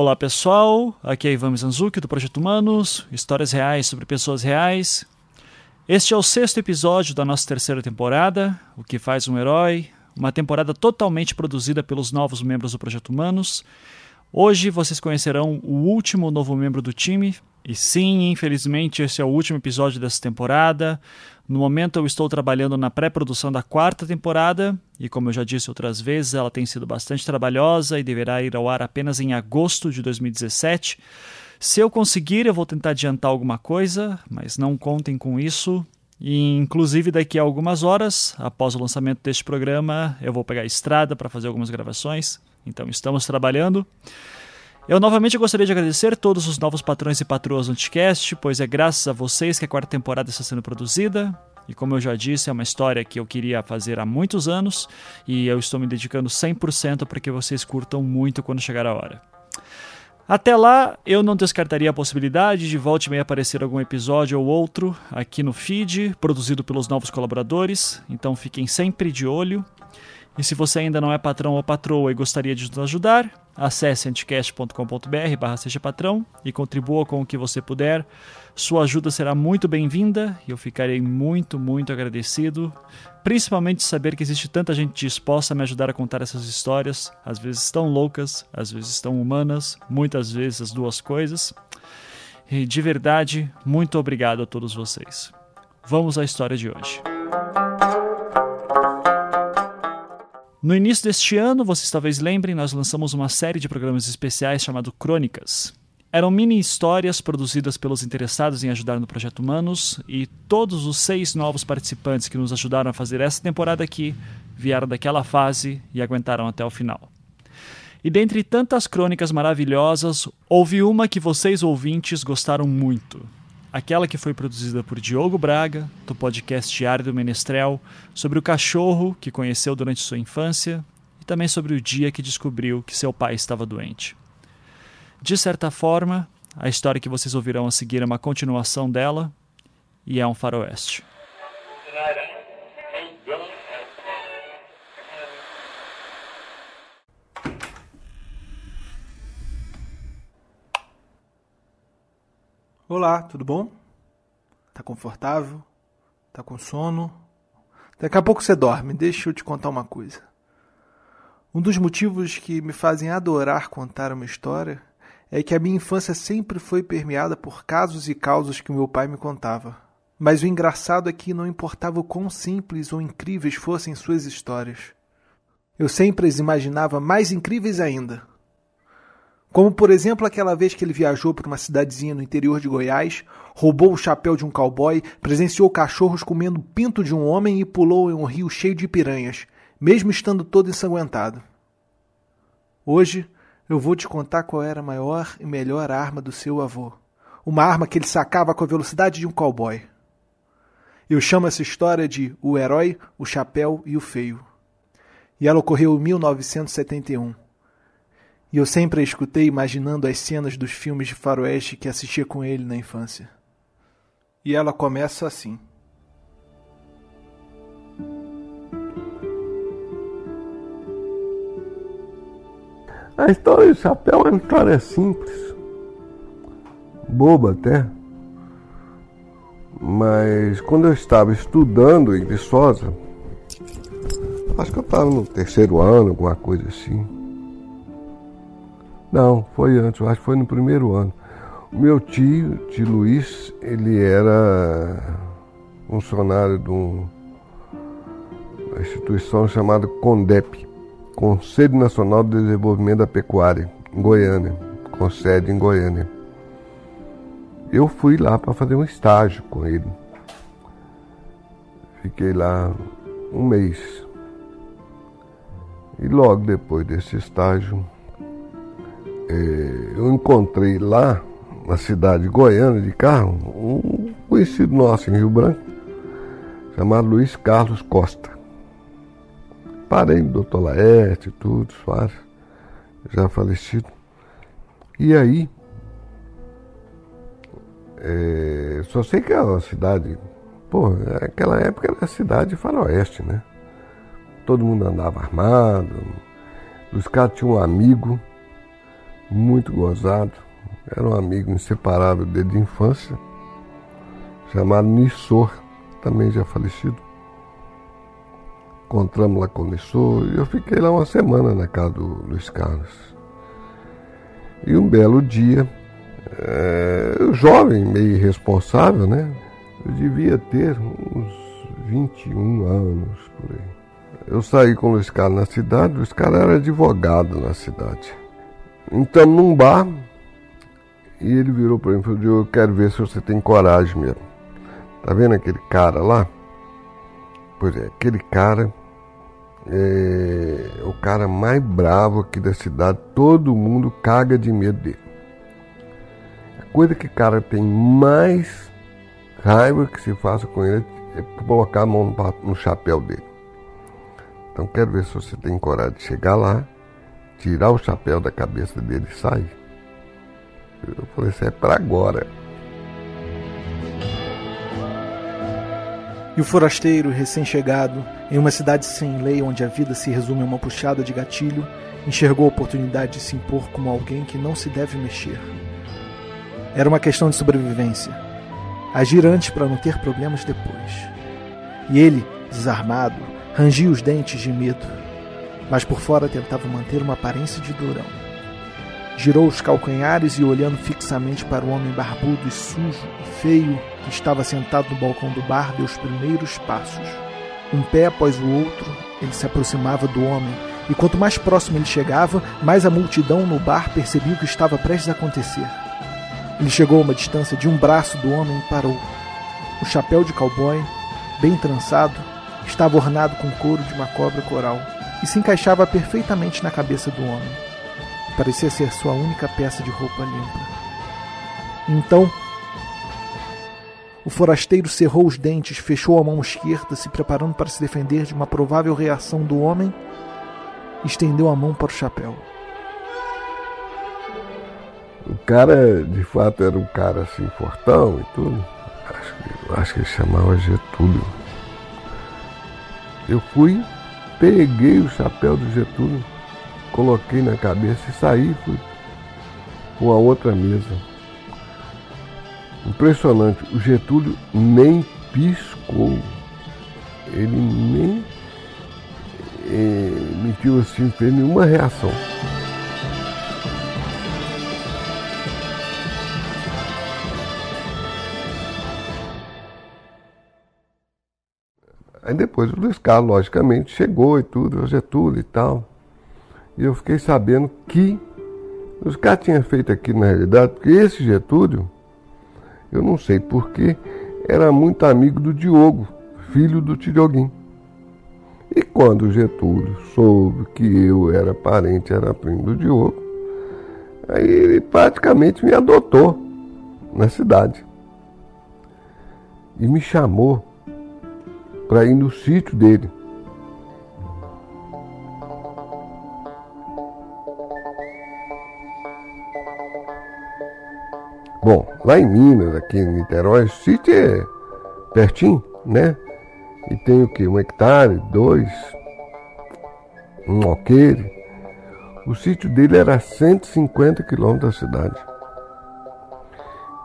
Olá pessoal, aqui é Ivan Mizanzuki do Projeto Humanos, histórias reais sobre pessoas reais. Este é o sexto episódio da nossa terceira temporada, O que faz um herói, uma temporada totalmente produzida pelos novos membros do Projeto Humanos. Hoje vocês conhecerão o último novo membro do time, e sim, infelizmente, esse é o último episódio dessa temporada. No momento, eu estou trabalhando na pré-produção da quarta temporada, e como eu já disse outras vezes, ela tem sido bastante trabalhosa e deverá ir ao ar apenas em agosto de 2017. Se eu conseguir, eu vou tentar adiantar alguma coisa, mas não contem com isso. E, inclusive, daqui a algumas horas, após o lançamento deste programa, eu vou pegar a estrada para fazer algumas gravações. Então, estamos trabalhando. Eu novamente gostaria de agradecer todos os novos patrões e patroas do Anticast, pois é graças a vocês que a quarta temporada está sendo produzida. E como eu já disse, é uma história que eu queria fazer há muitos anos e eu estou me dedicando 100% para que vocês curtam muito quando chegar a hora. Até lá, eu não descartaria a possibilidade de volte e meia aparecer algum episódio ou outro aqui no feed, produzido pelos novos colaboradores, então fiquem sempre de olho. E se você ainda não é patrão ou patroa e gostaria de nos ajudar, acesse anticast.com.br barra seja patrão e contribua com o que você puder. Sua ajuda será muito bem-vinda e eu ficarei muito, muito agradecido. Principalmente saber que existe tanta gente disposta a me ajudar a contar essas histórias, às vezes tão loucas, às vezes tão humanas, muitas vezes as duas coisas. E de verdade, muito obrigado a todos vocês. Vamos à história de hoje. No início deste ano, vocês talvez lembrem, nós lançamos uma série de programas especiais chamado Crônicas. Eram mini histórias produzidas pelos interessados em ajudar no Projeto Humanos e todos os seis novos participantes que nos ajudaram a fazer essa temporada aqui vieram daquela fase e aguentaram até o final. E dentre tantas crônicas maravilhosas, houve uma que vocês ouvintes gostaram muito aquela que foi produzida por Diogo Braga, do podcast Diário do Menestrel, sobre o cachorro que conheceu durante sua infância e também sobre o dia que descobriu que seu pai estava doente. De certa forma, a história que vocês ouvirão a seguir é uma continuação dela e é um faroeste. Olá, tudo bom? Tá confortável? Tá com sono? Daqui a pouco você dorme, deixa eu te contar uma coisa. Um dos motivos que me fazem adorar contar uma história é que a minha infância sempre foi permeada por casos e causas que meu pai me contava. Mas o engraçado é que não importava o quão simples ou incríveis fossem suas histórias. Eu sempre as imaginava mais incríveis ainda. Como, por exemplo, aquela vez que ele viajou para uma cidadezinha no interior de Goiás, roubou o chapéu de um cowboy, presenciou cachorros comendo pinto de um homem e pulou em um rio cheio de piranhas, mesmo estando todo ensanguentado. Hoje eu vou te contar qual era a maior e melhor arma do seu avô. Uma arma que ele sacava com a velocidade de um cowboy. Eu chamo essa história de O Herói, o Chapéu e o Feio. E ela ocorreu em 1971 e eu sempre a escutei imaginando as cenas dos filmes de faroeste que assistia com ele na infância. E ela começa assim. A história do chapéu é uma história simples, boba até. Mas quando eu estava estudando em Viçosa, acho que eu estava no terceiro ano, alguma coisa assim. Não, foi antes, acho que foi no primeiro ano. O meu tio, tio Luiz, ele era funcionário de uma instituição chamada CONDEP, Conselho Nacional de Desenvolvimento da Pecuária, em Goiânia, com sede em Goiânia. Eu fui lá para fazer um estágio com ele. Fiquei lá um mês. E logo depois desse estágio, é, eu encontrei lá, na cidade de de carro, um conhecido nosso em Rio Branco, chamado Luiz Carlos Costa. Parei do doutor Laerte, tudo, Soares, já falecido. E aí, é, só sei que é uma cidade, pô, naquela época era cidade de faroeste, né? Todo mundo andava armado. Os caras tinham um amigo muito gozado. Era um amigo inseparável desde a infância, chamado Nissor, também já falecido. Encontramos lá com o Nissor e eu fiquei lá uma semana na casa do Luiz Carlos. E um belo dia, é, jovem, meio irresponsável, né? Eu devia ter uns 21 anos por aí. Eu saí com o Luiz Carlos na cidade, o Luiz Carlos era advogado na cidade. Então, num bar, e ele virou para mim e falou: Eu quero ver se você tem coragem mesmo. Tá vendo aquele cara lá? Pois é, aquele cara é o cara mais bravo aqui da cidade. Todo mundo caga de medo dele. A coisa que o cara tem mais raiva que se faça com ele é colocar a mão no chapéu dele. Então quero ver se você tem coragem de chegar lá, tirar o chapéu da cabeça dele e sair. Eu falei, isso é para agora. E o forasteiro, recém-chegado, em uma cidade sem lei onde a vida se resume a uma puxada de gatilho, enxergou a oportunidade de se impor como alguém que não se deve mexer. Era uma questão de sobrevivência. Agir antes para não ter problemas depois. E ele, desarmado, rangia os dentes de medo, mas por fora tentava manter uma aparência de durão. Girou os calcanhares e, olhando fixamente para o homem barbudo e sujo e feio que estava sentado no balcão do bar, deu os primeiros passos. Um pé após o outro, ele se aproximava do homem, e quanto mais próximo ele chegava, mais a multidão no bar percebia o que estava prestes a acontecer. Ele chegou a uma distância de um braço do homem e parou. O chapéu de cowboy, bem trançado, Estava ornado com couro de uma cobra coral e se encaixava perfeitamente na cabeça do homem. Parecia ser sua única peça de roupa limpa. Então, o forasteiro cerrou os dentes, fechou a mão esquerda, se preparando para se defender de uma provável reação do homem, e estendeu a mão para o chapéu. O cara, de fato, era um cara assim, fortão e tudo. Acho acho que ele chamava Getúlio. Eu fui, peguei o chapéu do Getúlio, coloquei na cabeça e saí, fui com a outra mesa. Impressionante, o Getúlio nem piscou. Ele nem eh, emitiu assim, fez nenhuma reação. Aí depois o Luiz Carlos, logicamente, chegou e tudo, o Getúlio e tal. E eu fiquei sabendo que os caras tinham feito aquilo na realidade, porque esse Getúlio, eu não sei porquê, era muito amigo do Diogo, filho do Tidioguim. E quando o Getúlio soube que eu era parente, era primo do Diogo, aí ele praticamente me adotou na cidade. E me chamou para ir no sítio dele. Bom, lá em Minas, aqui em Niterói, o sítio é pertinho, né? E tem o que? Um hectare, dois, um alqueire. O sítio dele era a 150 quilômetros da cidade.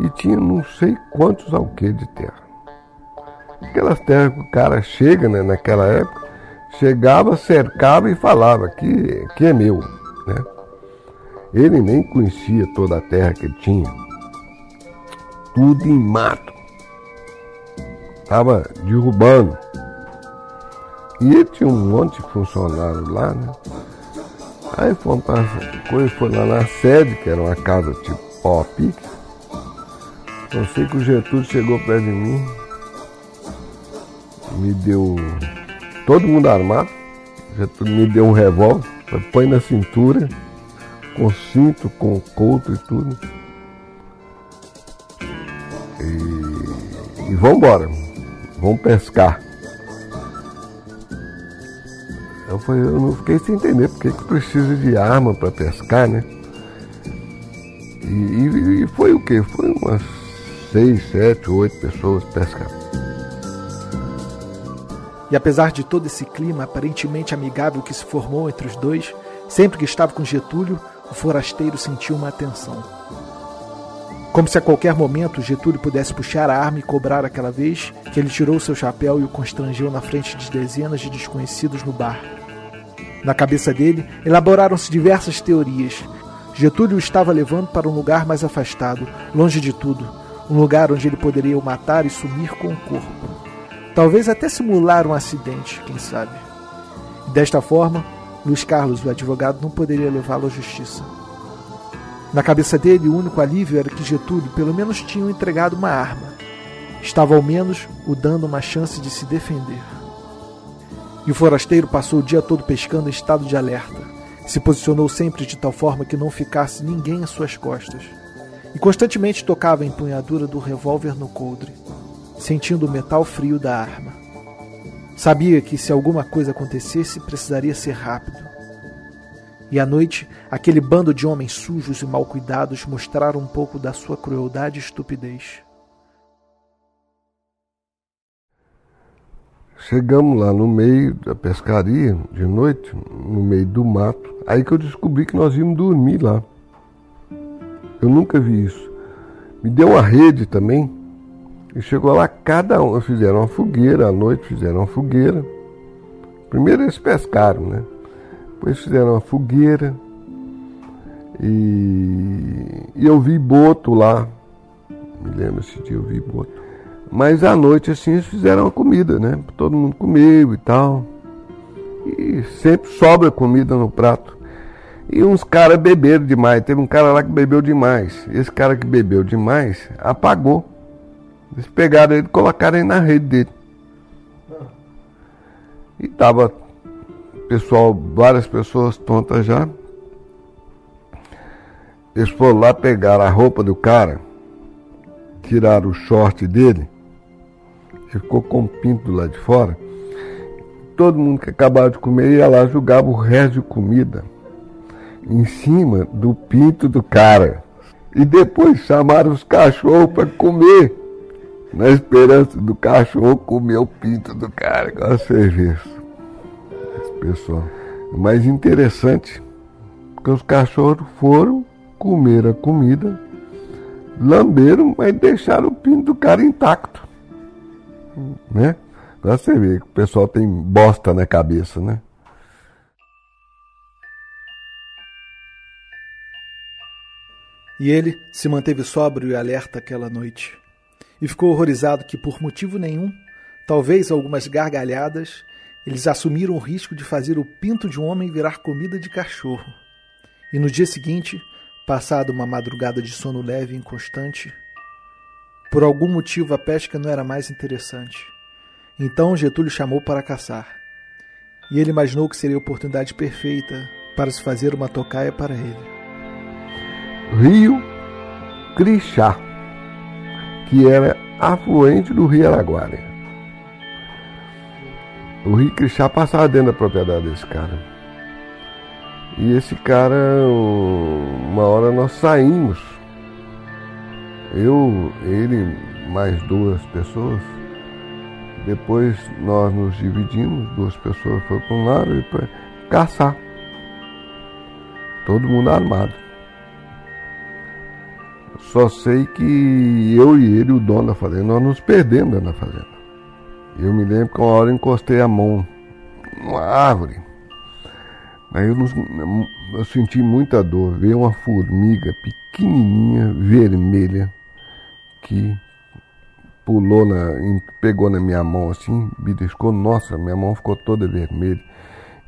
E tinha não sei quantos alqueires de terra. Aquelas terras que o cara chega né, naquela época, chegava, cercava e falava que, que é meu. Né? Ele nem conhecia toda a terra que ele tinha. Tudo em mato. Estava derrubando. E ele tinha um monte de funcionários lá, né? Aí fomos para coisa, foi lá na sede, que era uma casa tipo a pique. Eu sei que o Getúlio chegou perto de mim, me deu todo mundo armado, me deu um revólver, põe na cintura, com cinto, com couto e tudo. E, e vamos embora, vamos pescar. Eu, falei, eu não fiquei sem entender porque que precisa de arma para pescar, né? E, e, e, foi o que? Foi umas seis, sete, oito pessoas pescar. E apesar de todo esse clima aparentemente amigável que se formou entre os dois, sempre que estava com Getúlio, o forasteiro sentiu uma atenção. Como se a qualquer momento Getúlio pudesse puxar a arma e cobrar aquela vez que ele tirou seu chapéu e o constrangeu na frente de dezenas de desconhecidos no bar. Na cabeça dele, elaboraram-se diversas teorias. Getúlio o estava levando para um lugar mais afastado, longe de tudo, um lugar onde ele poderia o matar e sumir com o corpo. Talvez até simular um acidente, quem sabe. Desta forma, Luiz Carlos, o advogado, não poderia levá-lo à justiça. Na cabeça dele, o único alívio era que Getúlio pelo menos tinha entregado uma arma. Estava ao menos o dando uma chance de se defender. E o forasteiro passou o dia todo pescando em estado de alerta. Se posicionou sempre de tal forma que não ficasse ninguém às suas costas. E constantemente tocava a empunhadura do revólver no coldre, sentindo o metal frio da arma. Sabia que se alguma coisa acontecesse, precisaria ser rápido. E à noite, aquele bando de homens sujos e mal cuidados mostraram um pouco da sua crueldade e estupidez. Chegamos lá no meio da pescaria, de noite, no meio do mato. Aí que eu descobri que nós íamos dormir lá. Eu nunca vi isso. Me deu uma rede também. E chegou lá, cada um. Fizeram uma fogueira à noite, fizeram uma fogueira. Primeiro eles pescaram, né? Depois fizeram uma fogueira. E, e eu vi boto lá. Me lembro esse dia eu vi boto. Mas à noite assim eles fizeram uma comida, né? Todo mundo comeu e tal. E sempre sobra comida no prato. E uns caras beberam demais. Teve um cara lá que bebeu demais. Esse cara que bebeu demais apagou. Eles pegaram ele e colocaram ele na rede dele. E tava pessoal, várias pessoas tontas já. Eles foram lá pegar a roupa do cara, tiraram o short dele, ele ficou com o pinto lá de fora. Todo mundo que acabava de comer ia lá jogava o resto de comida em cima do pinto do cara. E depois chamaram os cachorros para comer, na esperança do cachorro comer o pinto do cara com a cerveja pessoal. O mais interessante que os cachorros foram comer a comida, lamberam, mas deixaram o pinto do cara intacto. Né? Pra você ver que o pessoal tem bosta na cabeça, né? E ele se manteve sóbrio e alerta aquela noite. E ficou horrorizado que, por motivo nenhum, talvez algumas gargalhadas, eles assumiram o risco de fazer o pinto de um homem virar comida de cachorro. E no dia seguinte, passada uma madrugada de sono leve e inconstante, por algum motivo a pesca não era mais interessante. Então Getúlio chamou para caçar. E ele imaginou que seria a oportunidade perfeita para se fazer uma tocaia para ele. Rio Crixá, que era afluente do Rio Araguaia. O Rio Crixá passava dentro da propriedade desse cara. E esse cara, uma hora nós saímos. Eu, ele, mais duas pessoas. Depois nós nos dividimos, duas pessoas foram para um lado e para caçar. Todo mundo armado. Só sei que eu e ele, o dono da fazenda, nós nos perdemos na fazenda. Eu me lembro que uma hora eu encostei a mão numa árvore. Aí eu, eu senti muita dor. Veio uma formiga pequenininha, vermelha, que pulou, na, pegou na minha mão assim, me beliscou. Nossa, minha mão ficou toda vermelha.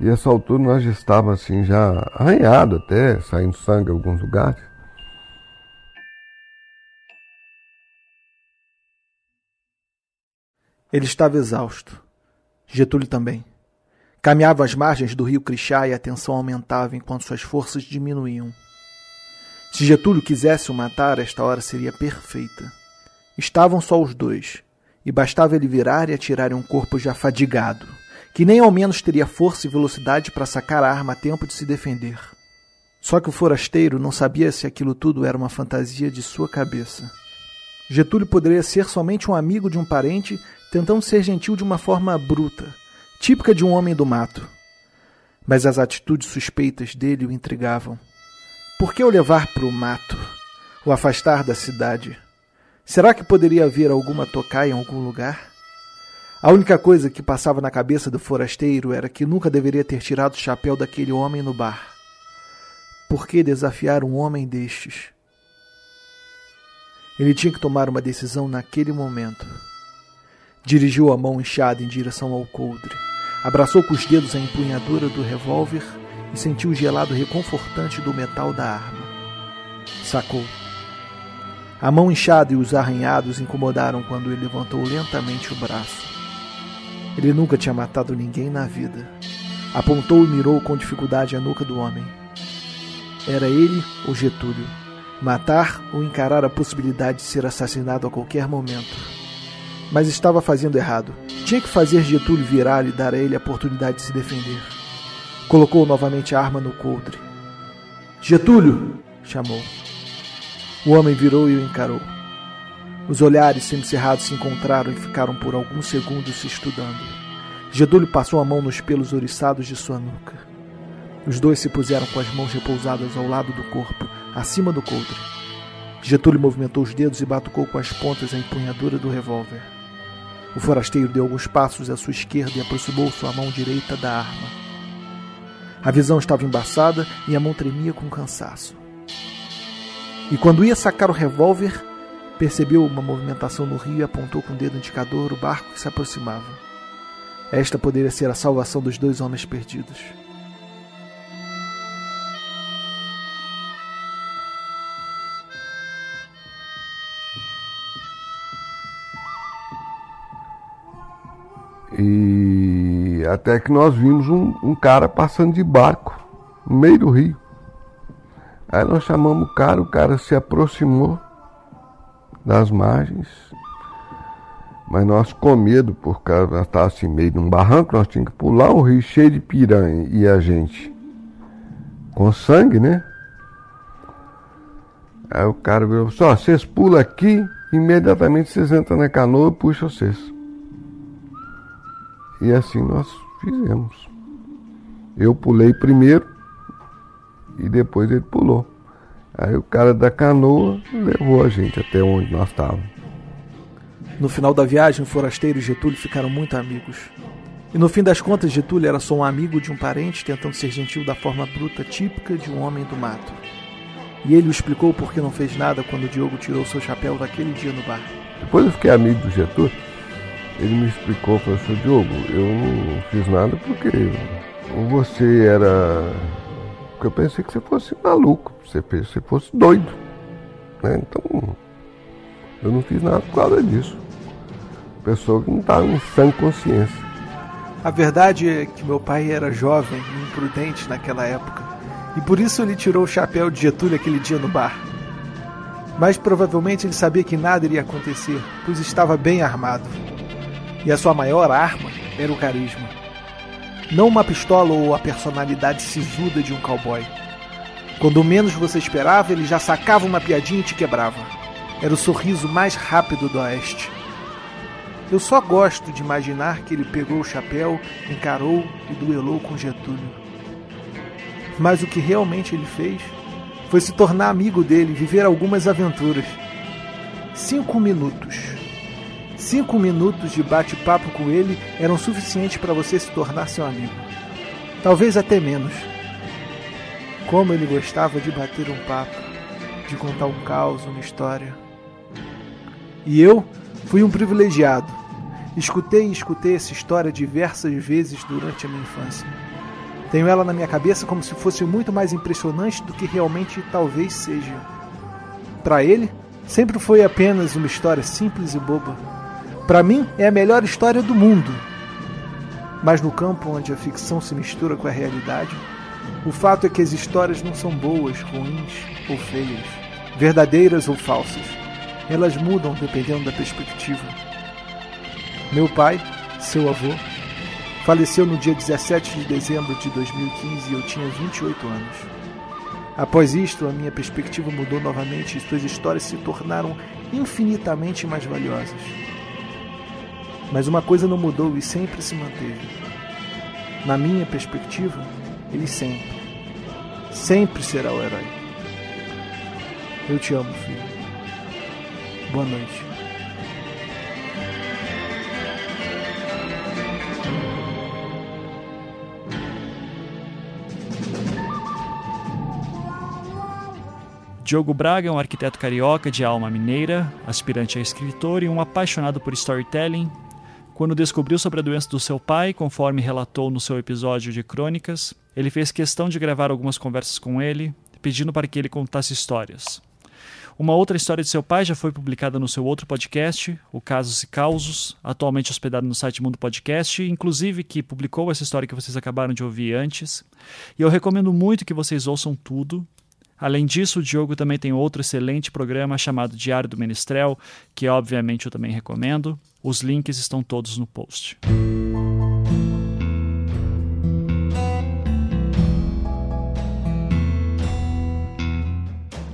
E essa altura nós já estávamos assim, já arranhado até, saindo sangue em alguns lugares. Ele estava exausto. Getúlio também. Caminhava às margens do rio Crixá e a tensão aumentava enquanto suas forças diminuíam. Se Getúlio quisesse o matar, esta hora seria perfeita. Estavam só os dois, e bastava ele virar e atirar em um corpo já fadigado, que nem ao menos teria força e velocidade para sacar a arma a tempo de se defender. Só que o forasteiro não sabia se aquilo tudo era uma fantasia de sua cabeça. Getúlio poderia ser somente um amigo de um parente tentando ser gentil de uma forma bruta, típica de um homem do mato. Mas as atitudes suspeitas dele o intrigavam. Por que o levar para o mato? O afastar da cidade? Será que poderia haver alguma tocaia em algum lugar? A única coisa que passava na cabeça do forasteiro era que nunca deveria ter tirado o chapéu daquele homem no bar. Por que desafiar um homem destes? Ele tinha que tomar uma decisão naquele momento. Dirigiu a mão inchada em direção ao coldre, abraçou com os dedos a empunhadura do revólver e sentiu o gelado reconfortante do metal da arma. Sacou. A mão inchada e os arranhados incomodaram quando ele levantou lentamente o braço. Ele nunca tinha matado ninguém na vida. Apontou e mirou com dificuldade a nuca do homem. Era ele ou Getúlio. Matar ou encarar a possibilidade de ser assassinado a qualquer momento. Mas estava fazendo errado. Tinha que fazer Getúlio virar e dar a ele a oportunidade de se defender. Colocou novamente a arma no coldre. Getúlio! chamou. O homem virou e o encarou. Os olhares semicerrados se encontraram e ficaram por alguns segundos se estudando. Getúlio passou a mão nos pelos oriçados de sua nuca. Os dois se puseram com as mãos repousadas ao lado do corpo, acima do coldre. Getúlio movimentou os dedos e batucou com as pontas a empunhadura do revólver. O forasteiro deu alguns passos à sua esquerda e aproximou sua mão direita da arma. A visão estava embaçada e a mão tremia com cansaço. E quando ia sacar o revólver, Percebeu uma movimentação no rio e apontou com o dedo indicador o barco que se aproximava. Esta poderia ser a salvação dos dois homens perdidos. E até que nós vimos um, um, cara passando de barco no meio do rio. Aí nós chamamos o cara, o cara se aproximou das margens. Mas nós com medo, por causa nós estávamos assim meio de um barranco, nós tínhamos que pular um rio cheio de piranha e a gente com sangue, né? Aí o cara virou só, assim, vocês pulam aqui, imediatamente vocês entram na canoa e puxam vocês. E assim nós fizemos. Eu pulei primeiro e depois ele pulou. Aí o cara da canoa levou a gente até onde nós estávamos. No final da viagem, o forasteiro e Getúlio ficaram muito amigos. E no fim das contas, Getúlio era só um amigo de um parente tentando ser gentil da forma bruta típica de um homem do mato. E ele o explicou por que não fez nada quando o Diogo tirou seu chapéu daquele dia no bar. Depois eu fiquei amigo do Getúlio. Ele me explicou, falou assim, Diogo, eu não fiz nada porque você era porque eu pensei que você fosse maluco, você, você fosse doido. Né? Então, eu não fiz nada por causa disso. Pessoa que não estava em sã consciência. A verdade é que meu pai era jovem e imprudente naquela época. E por isso ele tirou o chapéu de Getúlio aquele dia no bar. Mas provavelmente ele sabia que nada iria acontecer, pois estava bem armado. E a sua maior arma era o carisma. Não uma pistola ou a personalidade sisuda de um cowboy. Quando menos você esperava, ele já sacava uma piadinha e te quebrava. Era o sorriso mais rápido do Oeste. Eu só gosto de imaginar que ele pegou o chapéu, encarou e duelou com Getúlio. Mas o que realmente ele fez foi se tornar amigo dele viver algumas aventuras. Cinco minutos Cinco minutos de bate-papo com ele eram suficientes para você se tornar seu amigo. Talvez até menos. Como ele gostava de bater um papo, de contar um caos, uma história. E eu fui um privilegiado. Escutei e escutei essa história diversas vezes durante a minha infância. Tenho ela na minha cabeça como se fosse muito mais impressionante do que realmente talvez seja. Para ele, sempre foi apenas uma história simples e boba para mim, é a melhor história do mundo. Mas no campo onde a ficção se mistura com a realidade, o fato é que as histórias não são boas, ruins ou feias, verdadeiras ou falsas. Elas mudam dependendo da perspectiva. Meu pai, seu avô, faleceu no dia 17 de dezembro de 2015 e eu tinha 28 anos. Após isto, a minha perspectiva mudou novamente e suas histórias se tornaram infinitamente mais valiosas. Mas uma coisa não mudou e sempre se manteve. Na minha perspectiva, ele sempre, sempre será o herói. Eu te amo, filho. Boa noite. Diogo Braga é um arquiteto carioca de alma mineira, aspirante a escritor e um apaixonado por storytelling. Quando descobriu sobre a doença do seu pai, conforme relatou no seu episódio de Crônicas, ele fez questão de gravar algumas conversas com ele, pedindo para que ele contasse histórias. Uma outra história de seu pai já foi publicada no seu outro podcast, o Casos e Causos, atualmente hospedado no site Mundo Podcast, inclusive que publicou essa história que vocês acabaram de ouvir antes. E eu recomendo muito que vocês ouçam tudo, Além disso, o Diogo também tem outro excelente programa chamado Diário do Menestrel, que obviamente eu também recomendo. Os links estão todos no post.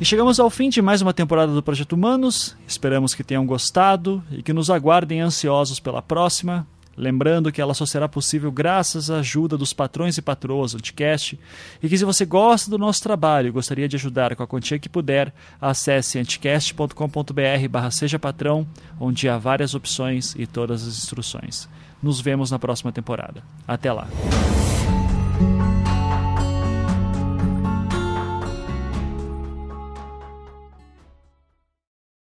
E chegamos ao fim de mais uma temporada do Projeto Humanos. Esperamos que tenham gostado e que nos aguardem ansiosos pela próxima. Lembrando que ela só será possível graças à ajuda dos patrões e patroas do Anticast e que se você gosta do nosso trabalho e gostaria de ajudar com a quantia que puder, acesse anticast.com.br barra seja patrão, onde há várias opções e todas as instruções. Nos vemos na próxima temporada. Até lá!